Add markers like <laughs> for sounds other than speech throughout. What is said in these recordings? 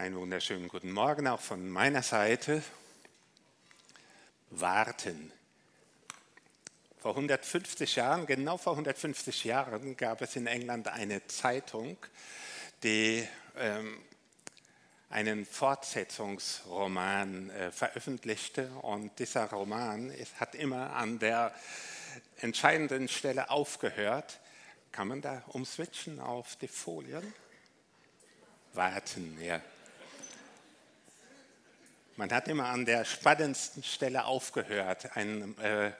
Einen wunderschönen guten Morgen auch von meiner Seite. Warten. Vor 150 Jahren, genau vor 150 Jahren, gab es in England eine Zeitung, die ähm, einen Fortsetzungsroman äh, veröffentlichte. Und dieser Roman ist, hat immer an der entscheidenden Stelle aufgehört. Kann man da umswitchen auf die Folien? Warten, ja. Man hat immer an der spannendsten Stelle aufgehört. Ein äh,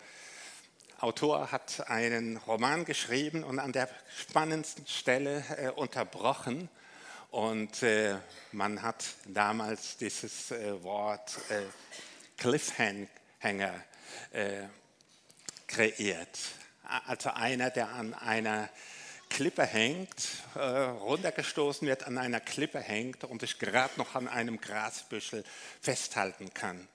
Autor hat einen Roman geschrieben und an der spannendsten Stelle äh, unterbrochen. Und äh, man hat damals dieses äh, Wort äh, Cliffhanger äh, kreiert. Also einer, der an einer Klippe hängt, äh, runtergestoßen wird, an einer Klippe hängt und sich gerade noch an einem Grasbüschel festhalten kann.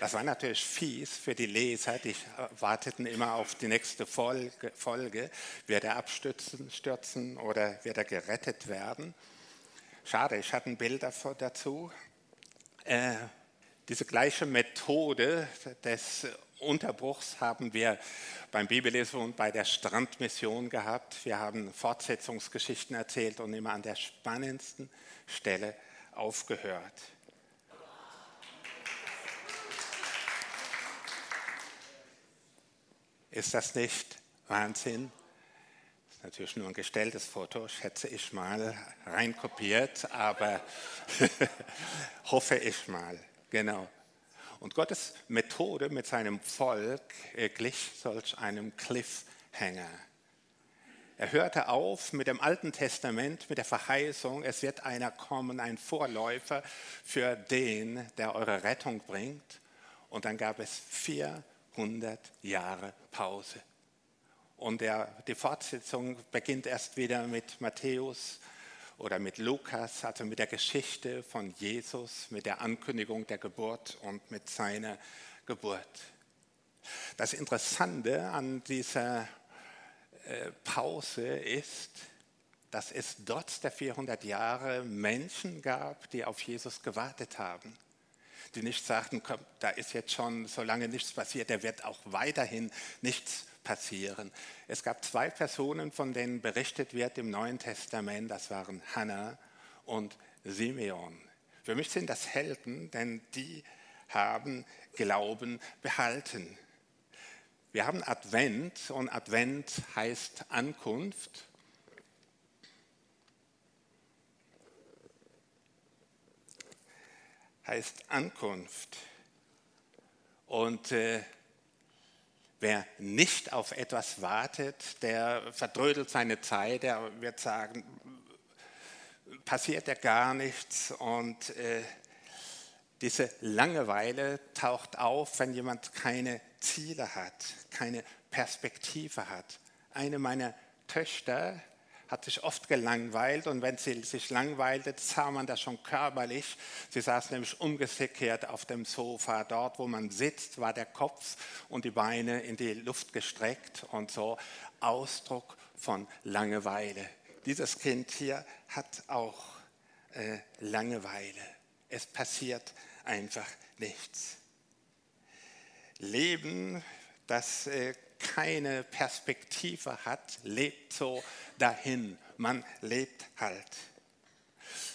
Das war natürlich fies für die Leser, die warteten immer auf die nächste Folge, Folge. Wird er abstürzen stürzen oder wird er gerettet werden? Schade, ich hatte ein Bild dazu. Äh, diese gleiche Methode des Unterbruchs haben wir beim Bibellesen und bei der Strandmission gehabt. Wir haben Fortsetzungsgeschichten erzählt und immer an der spannendsten Stelle aufgehört. Ist das nicht Wahnsinn? Das ist natürlich nur ein gestelltes Foto, schätze ich mal, reinkopiert, aber <laughs> hoffe ich mal, genau. Und Gottes Methode mit seinem Volk glich solch einem Cliffhanger. Er hörte auf mit dem Alten Testament, mit der Verheißung, es wird einer kommen, ein Vorläufer für den, der eure Rettung bringt. Und dann gab es 400 Jahre Pause. Und der, die Fortsetzung beginnt erst wieder mit Matthäus oder mit Lukas, also mit der Geschichte von Jesus, mit der Ankündigung der Geburt und mit seiner Geburt. Das Interessante an dieser äh, Pause ist, dass es trotz der 400 Jahre Menschen gab, die auf Jesus gewartet haben. Die nicht sagten, komm, da ist jetzt schon so lange nichts passiert, der wird auch weiterhin nichts passieren. Es gab zwei Personen, von denen berichtet wird im Neuen Testament, das waren Hannah und Simeon. Für mich sind das Helden, denn die haben Glauben behalten. Wir haben Advent und Advent heißt Ankunft. Heißt Ankunft. Und äh, Wer nicht auf etwas wartet, der verdrödelt seine Zeit, der wird sagen, passiert ja gar nichts und äh, diese Langeweile taucht auf, wenn jemand keine Ziele hat, keine Perspektive hat. Eine meiner Töchter hat sich oft gelangweilt und wenn sie sich langweilte, sah man das schon körperlich. Sie saß nämlich umgekehrt auf dem Sofa. Dort, wo man sitzt, war der Kopf und die Beine in die Luft gestreckt und so Ausdruck von Langeweile. Dieses Kind hier hat auch äh, Langeweile. Es passiert einfach nichts. Leben, das äh, keine Perspektive hat, lebt so dahin. Man lebt halt.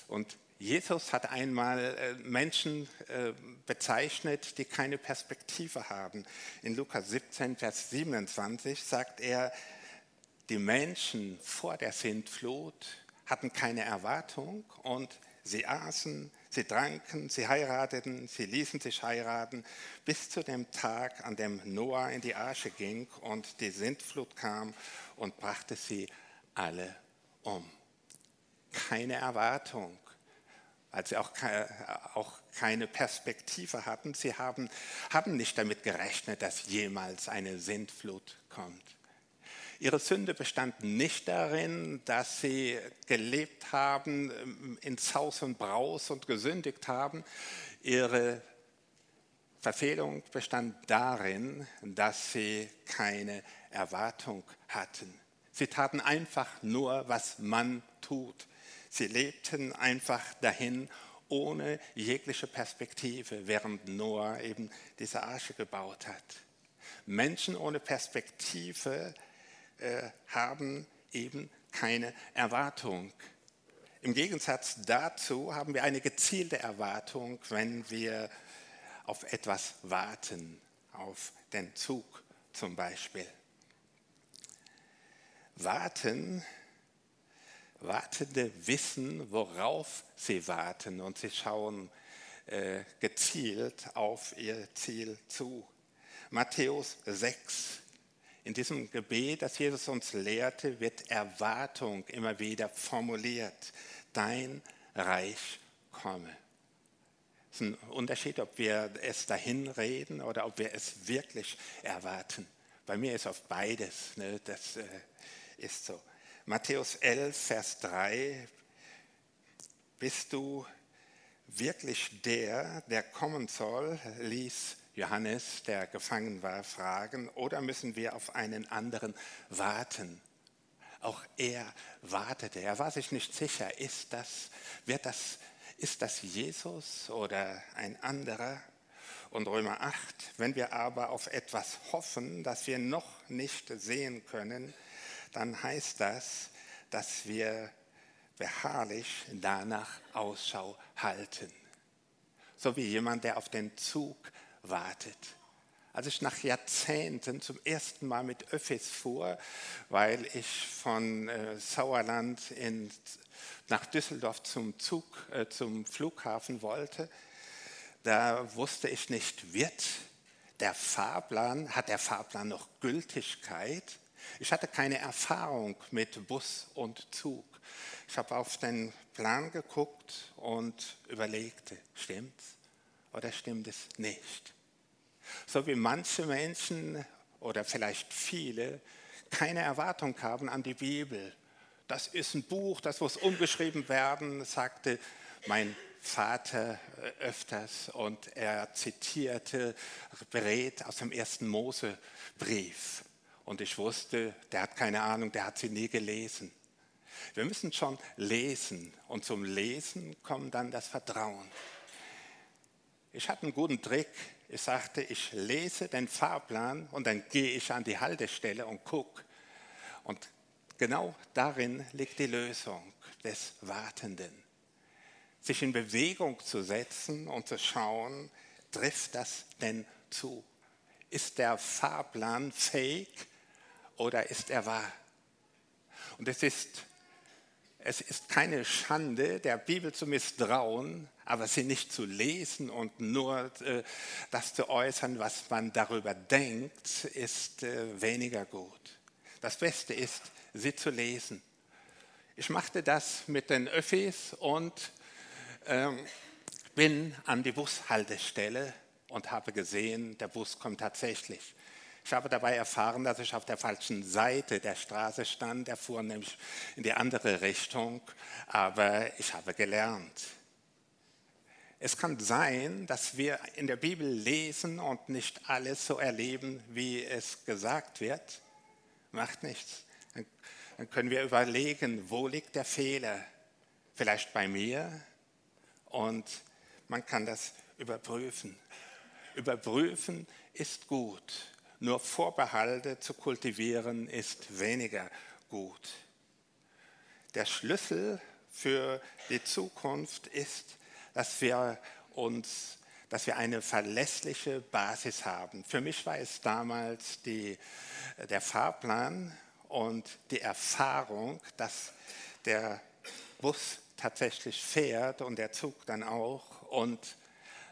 Und Jesus hat einmal äh, Menschen äh, bezeichnet, die keine Perspektive haben. In Lukas 17, Vers 27 sagt er, die Menschen vor der Sintflut hatten keine Erwartung und sie aßen, Sie tranken, sie heirateten, sie ließen sich heiraten, bis zu dem Tag, an dem Noah in die Arche ging und die Sintflut kam und brachte sie alle um. Keine Erwartung, weil sie auch, auch keine Perspektive hatten. Sie haben, haben nicht damit gerechnet, dass jemals eine Sintflut kommt. Ihre Sünde bestand nicht darin, dass sie gelebt haben ähm, in Saus und Braus und gesündigt haben. Ihre Verfehlung bestand darin, dass sie keine Erwartung hatten. Sie taten einfach nur, was man tut. Sie lebten einfach dahin, ohne jegliche Perspektive, während Noah eben diese Arche gebaut hat. Menschen ohne Perspektive äh, haben eben keine Erwartung. Im Gegensatz dazu haben wir eine gezielte Erwartung, wenn wir auf etwas warten, auf den Zug zum Beispiel. Warten, Wartende wissen, worauf sie warten und sie schauen äh, gezielt auf ihr Ziel zu. Matthäus 6. In diesem Gebet, das Jesus uns lehrte, wird Erwartung immer wieder formuliert. Dein Reich komme. Es ist ein Unterschied, ob wir es dahin reden oder ob wir es wirklich erwarten. Bei mir ist auf beides, ne, das äh, ist so. Matthäus 11, Vers 3, bist du wirklich der, der kommen soll, ließ Johannes, der gefangen war, fragen, oder müssen wir auf einen anderen warten? Auch er wartete, er war sich nicht sicher, ist das, wird das, ist das Jesus oder ein anderer? Und Römer 8, wenn wir aber auf etwas hoffen, das wir noch nicht sehen können, dann heißt das, dass wir beharrlich danach Ausschau halten. So wie jemand, der auf den Zug wartet. Als ich nach Jahrzehnten zum ersten Mal mit Öffis fuhr, weil ich von äh, Sauerland in, nach Düsseldorf zum Zug, äh, zum Flughafen wollte, da wusste ich nicht, wird der Fahrplan, hat der Fahrplan noch Gültigkeit? Ich hatte keine Erfahrung mit Bus und Zug. Ich habe auf den Plan geguckt und überlegte, stimmt's oder stimmt es nicht? So wie manche Menschen oder vielleicht viele keine Erwartung haben an die Bibel. Das ist ein Buch, das muss umgeschrieben werden, sagte mein Vater äh, öfters und er zitierte berät aus dem ersten Mosebrief. Und ich wusste, der hat keine Ahnung, der hat sie nie gelesen. Wir müssen schon lesen und zum Lesen kommt dann das Vertrauen. Ich hatte einen guten Trick. Ich sagte, ich lese den Fahrplan und dann gehe ich an die Haltestelle und gucke. Und genau darin liegt die Lösung des Wartenden. Sich in Bewegung zu setzen und zu schauen, trifft das denn zu? Ist der Fahrplan fake oder ist er wahr? Und es ist, es ist keine Schande, der Bibel zu misstrauen, aber sie nicht zu lesen und nur äh, das zu äußern, was man darüber denkt, ist äh, weniger gut. Das Beste ist, sie zu lesen. Ich machte das mit den Öffis und ähm, bin an die Bushaltestelle und habe gesehen, der Bus kommt tatsächlich. Ich habe dabei erfahren, dass ich auf der falschen Seite der Straße stand. Er fuhr nämlich in die andere Richtung, aber ich habe gelernt. Es kann sein, dass wir in der Bibel lesen und nicht alles so erleben, wie es gesagt wird. Macht nichts. Dann können wir überlegen, wo liegt der Fehler? Vielleicht bei mir und man kann das überprüfen. Überprüfen ist gut. Nur Vorbehalte zu kultivieren ist weniger gut. Der Schlüssel für die Zukunft ist, dass wir uns, dass wir eine verlässliche Basis haben. Für mich war es damals die, der Fahrplan und die Erfahrung, dass der Bus tatsächlich fährt und der Zug dann auch und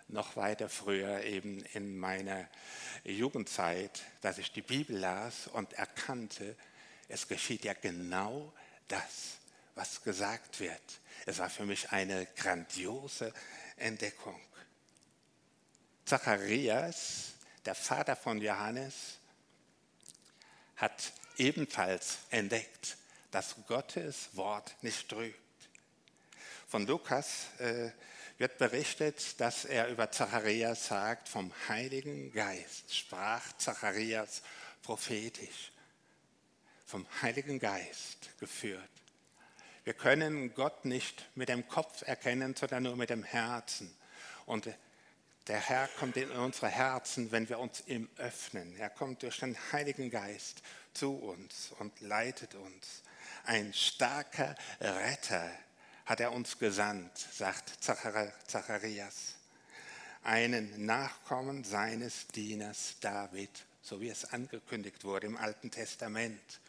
noch weiter früher eben in meiner Jugendzeit, dass ich die Bibel las und erkannte, es geschieht ja genau das, was gesagt wird. Es war für mich eine grandiose Entdeckung. Zacharias, der Vater von Johannes, hat ebenfalls entdeckt, dass Gottes Wort nicht trügt. Von Lukas äh, wird berichtet, dass er über Zacharias sagt, vom Heiligen Geist sprach Zacharias prophetisch, vom Heiligen Geist geführt. Wir können Gott nicht mit dem Kopf erkennen, sondern nur mit dem Herzen. Und der Herr kommt in unsere Herzen, wenn wir uns ihm öffnen. Er kommt durch den Heiligen Geist zu uns und leitet uns. Ein starker Retter hat er uns gesandt, sagt Zacharias. Einen Nachkommen seines Dieners David, so wie es angekündigt wurde im Alten Testament.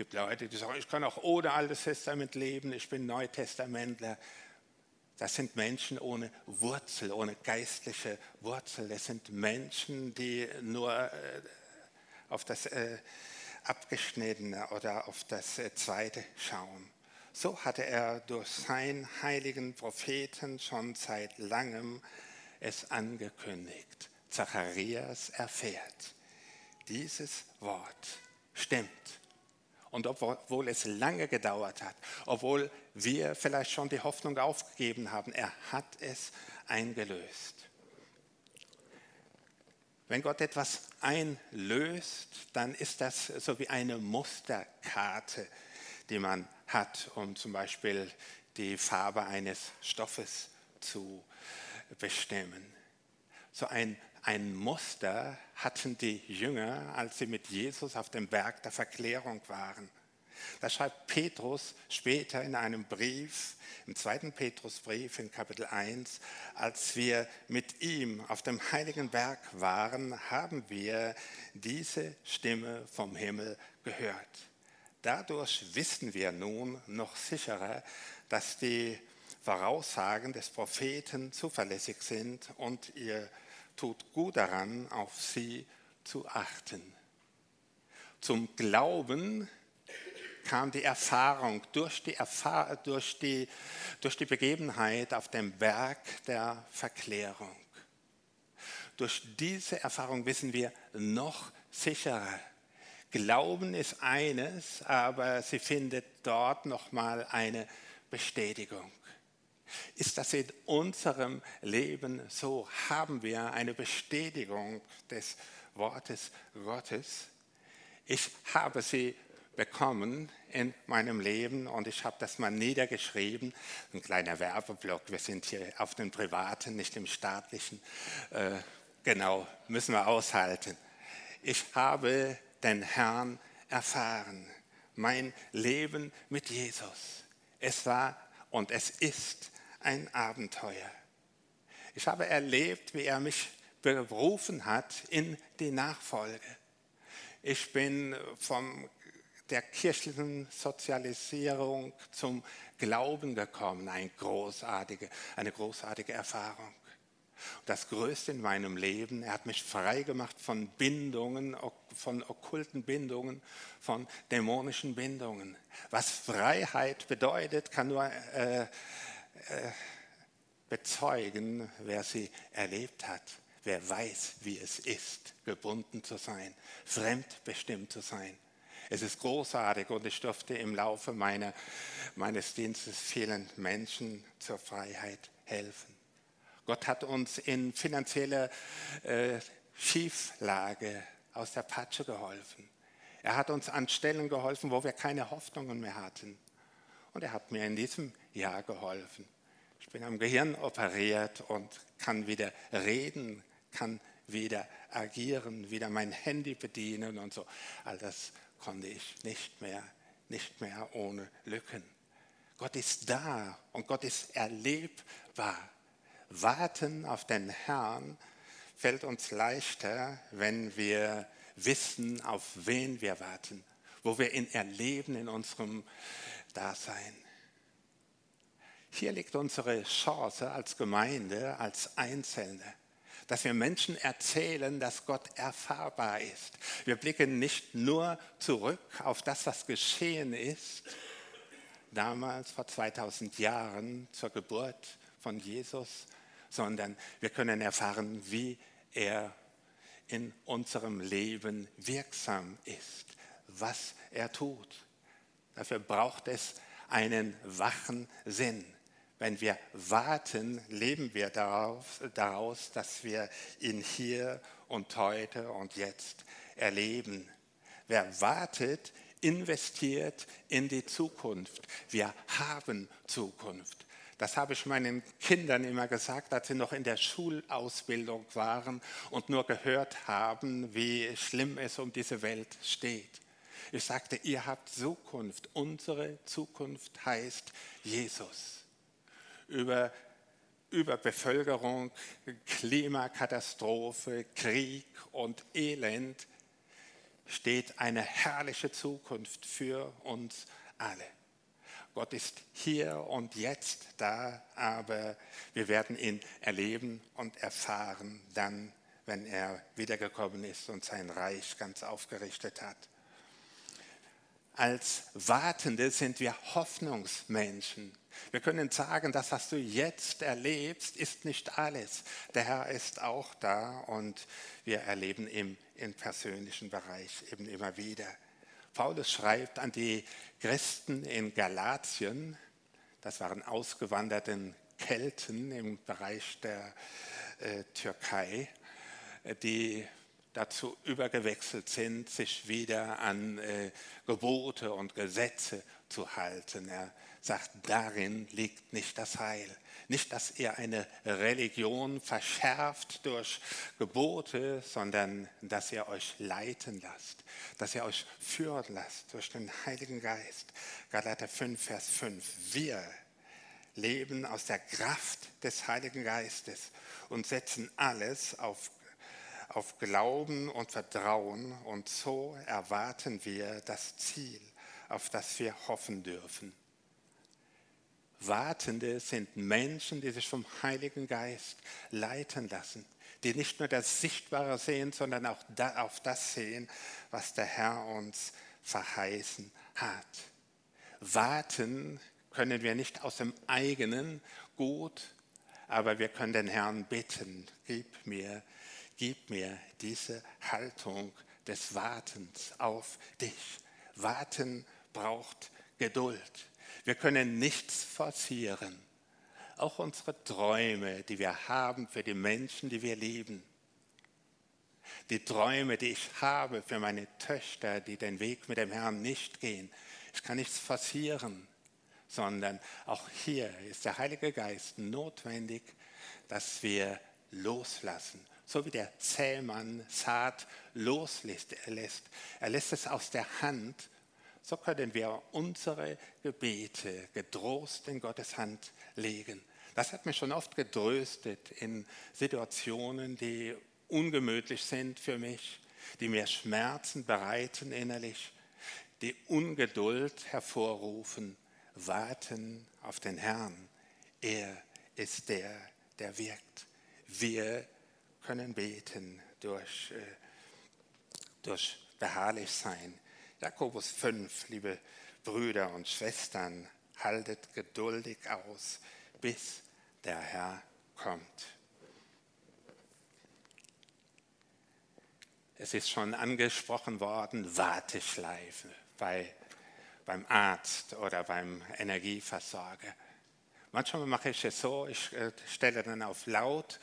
Es gibt Leute, die sagen, ich kann auch ohne Altes Testament leben, ich bin Neutestamentler. Das sind Menschen ohne Wurzel, ohne geistliche Wurzel. Das sind Menschen, die nur äh, auf das äh, Abgeschnittene oder auf das äh, Zweite schauen. So hatte er durch seinen heiligen Propheten schon seit langem es angekündigt. Zacharias erfährt, dieses Wort stimmt. Und obwohl es lange gedauert hat, obwohl wir vielleicht schon die Hoffnung aufgegeben haben, er hat es eingelöst. Wenn Gott etwas einlöst, dann ist das so wie eine Musterkarte, die man hat, um zum Beispiel die Farbe eines Stoffes zu bestimmen. So ein ein Muster hatten die Jünger, als sie mit Jesus auf dem Berg der Verklärung waren. Da schreibt Petrus später in einem Brief, im zweiten Petrusbrief in Kapitel 1, als wir mit ihm auf dem heiligen Berg waren, haben wir diese Stimme vom Himmel gehört. Dadurch wissen wir nun noch sicherer, dass die Voraussagen des Propheten zuverlässig sind und ihr tut gut daran, auf sie zu achten. Zum Glauben kam die Erfahrung durch die, durch, die, durch die Begebenheit auf dem Berg der Verklärung. Durch diese Erfahrung wissen wir noch sicherer. Glauben ist eines, aber sie findet dort nochmal eine Bestätigung. Ist das in unserem Leben so? Haben wir eine Bestätigung des Wortes Gottes? Ich habe sie bekommen in meinem Leben und ich habe das mal niedergeschrieben. Ein kleiner Werbeblock. Wir sind hier auf den privaten, nicht im staatlichen. Äh, genau, müssen wir aushalten. Ich habe den Herrn erfahren. Mein Leben mit Jesus. Es war und es ist ein Abenteuer. Ich habe erlebt, wie er mich berufen hat in die Nachfolge. Ich bin von der kirchlichen Sozialisierung zum Glauben gekommen, eine großartige, eine großartige Erfahrung. Das Größte in meinem Leben, er hat mich frei gemacht von Bindungen, von okkulten Bindungen, von dämonischen Bindungen. Was Freiheit bedeutet, kann nur äh, bezeugen, wer sie erlebt hat, wer weiß, wie es ist, gebunden zu sein, fremdbestimmt zu sein. Es ist großartig und ich durfte im Laufe meiner, meines Dienstes vielen Menschen zur Freiheit helfen. Gott hat uns in finanzieller äh, Schieflage aus der Patsche geholfen. Er hat uns an Stellen geholfen, wo wir keine Hoffnungen mehr hatten. Und er hat mir in diesem Jahr geholfen. Ich bin am Gehirn operiert und kann wieder reden, kann wieder agieren, wieder mein Handy bedienen und so. All das konnte ich nicht mehr, nicht mehr ohne Lücken. Gott ist da und Gott ist erlebbar. Warten auf den Herrn fällt uns leichter, wenn wir wissen, auf wen wir warten, wo wir ihn erleben in unserem Dasein. Hier liegt unsere Chance als Gemeinde, als Einzelne, dass wir Menschen erzählen, dass Gott erfahrbar ist. Wir blicken nicht nur zurück auf das, was geschehen ist, damals vor 2000 Jahren zur Geburt von Jesus, sondern wir können erfahren, wie er in unserem Leben wirksam ist, was er tut. Dafür braucht es einen wachen Sinn. Wenn wir warten, leben wir daraus, dass wir ihn hier und heute und jetzt erleben. Wer wartet, investiert in die Zukunft. Wir haben Zukunft. Das habe ich meinen Kindern immer gesagt, als sie noch in der Schulausbildung waren und nur gehört haben, wie schlimm es um diese Welt steht. Ich sagte, ihr habt Zukunft. Unsere Zukunft heißt Jesus. Über, Bevölkerung, Klimakatastrophe, Krieg und Elend steht eine herrliche Zukunft für uns alle. Gott ist hier und jetzt da, aber wir werden ihn erleben und erfahren dann, wenn er wiedergekommen ist und sein Reich ganz aufgerichtet hat. Als Wartende sind wir Hoffnungsmenschen. Wir können sagen, das, was du jetzt erlebst, ist nicht alles. Der Herr ist auch da und wir erleben ihn im persönlichen Bereich eben immer wieder. Paulus schreibt an die Christen in Galatien, das waren ausgewanderte Kelten im Bereich der äh, Türkei, die dazu übergewechselt sind, sich wieder an äh, Gebote und Gesetze zu halten. Er sagt, darin liegt nicht das Heil. Nicht, dass ihr eine Religion verschärft durch Gebote, sondern dass ihr euch leiten lasst, dass ihr euch führen lasst durch den Heiligen Geist. Galater 5, Vers 5. Wir leben aus der Kraft des Heiligen Geistes und setzen alles auf auf Glauben und Vertrauen und so erwarten wir das Ziel, auf das wir hoffen dürfen. Wartende sind Menschen, die sich vom Heiligen Geist leiten lassen, die nicht nur das Sichtbare sehen, sondern auch auf das sehen, was der Herr uns verheißen hat. Warten können wir nicht aus dem eigenen Gut, aber wir können den Herrn bitten, gib mir, gib mir diese Haltung des Wartens auf dich. Warten braucht Geduld. Wir können nichts forcieren. Auch unsere Träume, die wir haben für die Menschen, die wir lieben. Die Träume, die ich habe für meine Töchter, die den Weg mit dem Herrn nicht gehen. Ich kann nichts forcieren, sondern auch hier ist der Heilige Geist notwendig, dass wir loslassen. So wie der Zähmann Saat loslässt. Er lässt, er lässt es aus der Hand so können wir unsere Gebete getrost in Gottes Hand legen. Das hat mich schon oft getröstet in Situationen, die ungemütlich sind für mich, die mir Schmerzen bereiten innerlich, die Ungeduld hervorrufen, warten auf den Herrn. Er ist der, der wirkt. Wir können beten durch, äh, durch beharrlich sein Jakobus 5, liebe Brüder und Schwestern, haltet geduldig aus, bis der Herr kommt. Es ist schon angesprochen worden, Warteschleife bei, beim Arzt oder beim Energieversorger. Manchmal mache ich es so, ich äh, stelle dann auf laut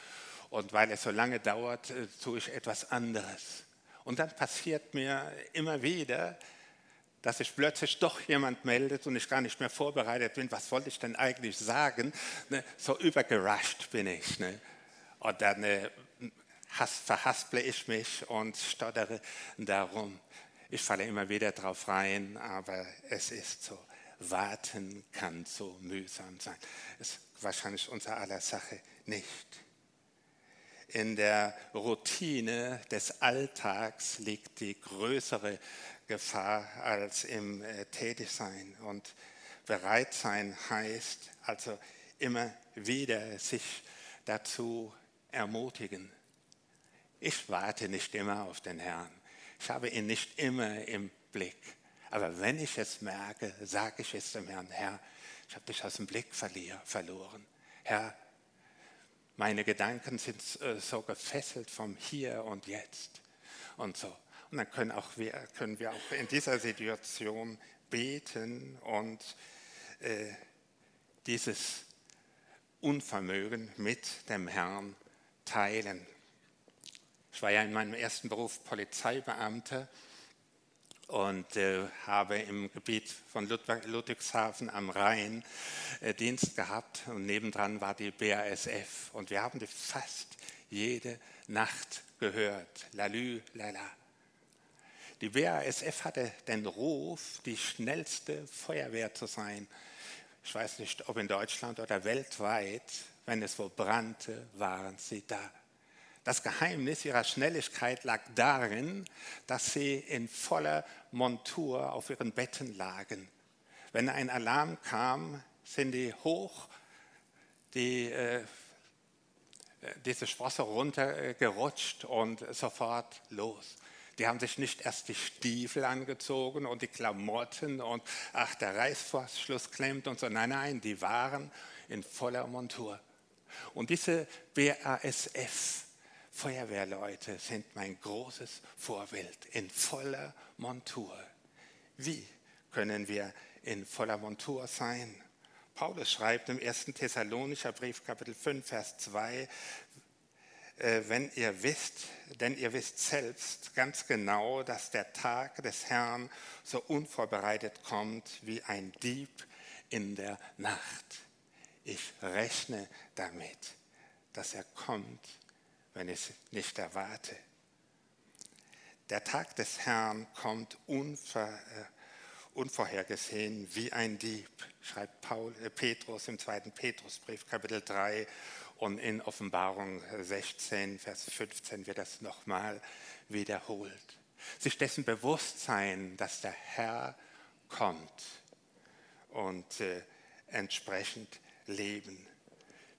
und weil es so lange dauert, äh, tue ich etwas anderes. Und dann passiert mir immer wieder, dass sich plötzlich doch jemand meldet und ich gar nicht mehr vorbereitet bin, was wollte ich denn eigentlich sagen? Ne, so übergerascht bin ich. Ne? Und dann äh, verhasple ich mich und stottere darum. Ich falle immer wieder drauf rein, aber es ist so. Warten kann so mühsam sein. Ist wahrscheinlich unser aller Sache nicht in der Routine des Alltags liegt die größere Gefahr als im äh, Tätigsein. Und bereit sein heißt also immer wieder sich dazu ermutigen. Ich warte nicht immer auf den Herrn. Ich habe ihn nicht immer im Blick. Aber wenn ich es merke, sage ich es dem Herrn, Herr, ich habe dich aus dem Blick verloren. Herr, meine Gedanken sind äh, so gefesselt vom Hier und Jetzt und so. Und dann können, auch wir, können wir auch in dieser Situation beten und äh, dieses Unvermögen mit dem Herrn teilen. Ich war ja in meinem ersten Beruf Polizeibeamter und äh, habe im Gebiet von Ludwigshafen am Rhein äh, Dienst gehabt und nebendran war die BASF und wir haben die fast jede Nacht gehört. Lalü, lala. Die BASF hatte den Ruf, die schnellste Feuerwehr zu sein. Ich weiß nicht, ob in Deutschland oder weltweit, wenn es wo brannte, waren sie da. Das Geheimnis ihrer Schnelligkeit lag darin, dass sie in voller Montur auf ihren Betten lagen. Wenn ein Alarm kam, sind die hoch die, äh, diese Sprosse runtergerutscht und sofort los. Die haben sich nicht erst die Stiefel angezogen und die Klamotten und ach, der Reißverschluss klemmt und so. Nein, nein, die waren in voller Montur. Und diese BASF, Feuerwehrleute sind mein großes Vorbild in voller Montur. Wie können wir in voller Montur sein? Paulus schreibt im 1. Thessalonischer Brief, Kapitel 5, Vers 2, äh, wenn ihr wisst, denn ihr wisst selbst ganz genau, dass der Tag des Herrn so unvorbereitet kommt wie ein Dieb in der Nacht. Ich rechne damit, dass er kommt wenn ich es nicht erwarte. Der Tag des Herrn kommt unver, äh, unvorhergesehen wie ein Dieb, schreibt Paul, äh, Petrus im zweiten Petrusbrief, Kapitel 3 und in Offenbarung 16, Vers 15 wird das nochmal wiederholt. Sich dessen bewusst sein, dass der Herr kommt und äh, entsprechend leben.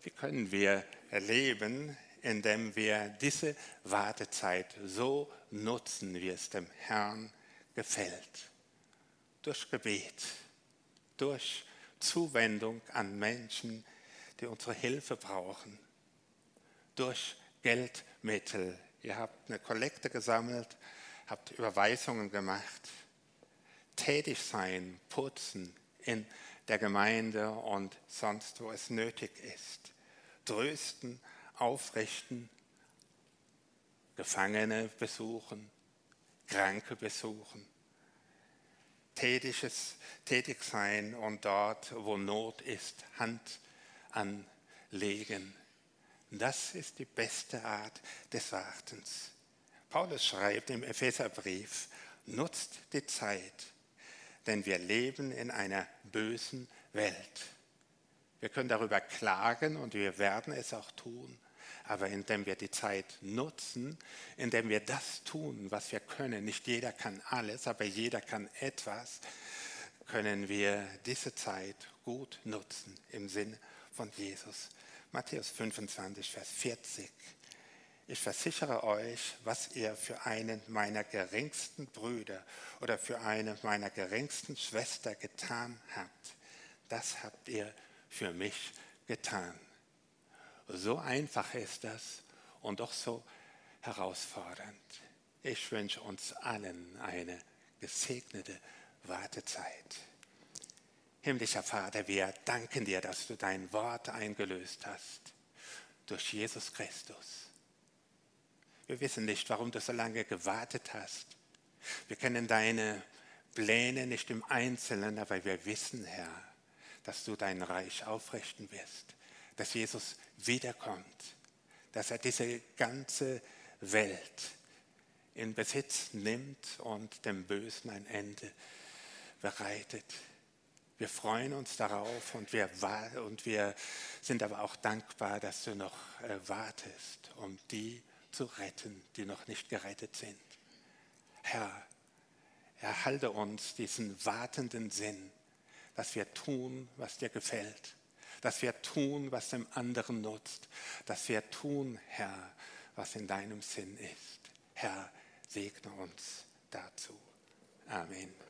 Wie können wir erleben, indem wir diese Wartezeit so nutzen, wie es dem Herrn gefällt. Durch Gebet, durch Zuwendung an Menschen, die unsere Hilfe brauchen, durch Geldmittel. Ihr habt eine Kollekte gesammelt, habt Überweisungen gemacht. Tätig sein, putzen in der Gemeinde und sonst, wo es nötig ist. Trösten aufrichten, Gefangene besuchen, Kranke besuchen, tätiges, tätig sein und dort, wo Not ist, Hand anlegen. Das ist die beste Art des Wartens. Paulus schreibt im Epheserbrief, nutzt die Zeit, denn wir leben in einer bösen Welt. Wir können darüber klagen und wir werden es auch tun aber indem wir die Zeit nutzen, indem wir das tun, was wir können. Nicht jeder kann alles, aber jeder kann etwas, können wir diese Zeit gut nutzen im Sinn von Jesus. Matthäus 25, Vers 40. Ich versichere euch, was ihr für einen meiner geringsten Brüder oder für eine meiner geringsten Schwester getan habt, das habt ihr für mich getan. So einfach ist das und doch so herausfordernd. Ich wünsche uns allen eine gesegnete Wartezeit. Himmlischer Vater, wir danken dir, dass du dein Wort eingelöst hast durch Jesus Christus. Wir wissen nicht, warum du so lange gewartet hast. Wir kennen deine Pläne nicht im Einzelnen, aber wir wissen, Herr, dass du dein Reich aufrichten wirst dass Jesus wiederkommt, dass er diese ganze Welt in Besitz nimmt und dem Bösen ein Ende bereitet. Wir freuen uns darauf und wir, und wir sind aber auch dankbar, dass du noch äh, wartest, um die zu retten, die noch nicht gerettet sind. Herr, erhalte uns diesen wartenden Sinn, dass wir tun, was dir gefällt dass wir tun, was dem anderen nutzt, dass wir tun, Herr, was in deinem Sinn ist. Herr, segne uns dazu. Amen.